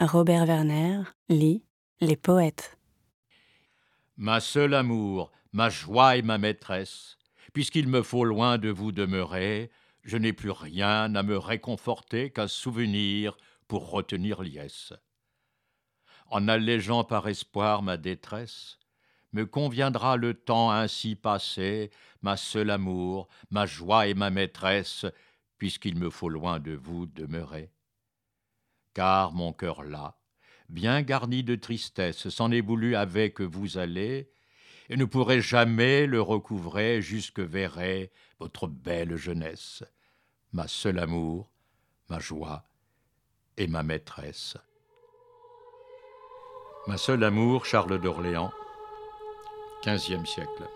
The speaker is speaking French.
Robert Werner lit Les poètes. Ma seule amour, ma joie et ma maîtresse, puisqu'il me faut loin de vous demeurer, je n'ai plus rien à me réconforter qu'un souvenir pour retenir liesse. En allégeant par espoir ma détresse, me conviendra le temps ainsi passé, ma seule amour, ma joie et ma maîtresse, puisqu'il me faut loin de vous demeurer car mon cœur là, bien garni de tristesse, s'en est voulu avec vous aller, et ne pourrait jamais le recouvrer jusque verrait votre belle jeunesse, ma seule amour, ma joie et ma maîtresse. Ma seule amour, Charles d'Orléans, XVe siècle.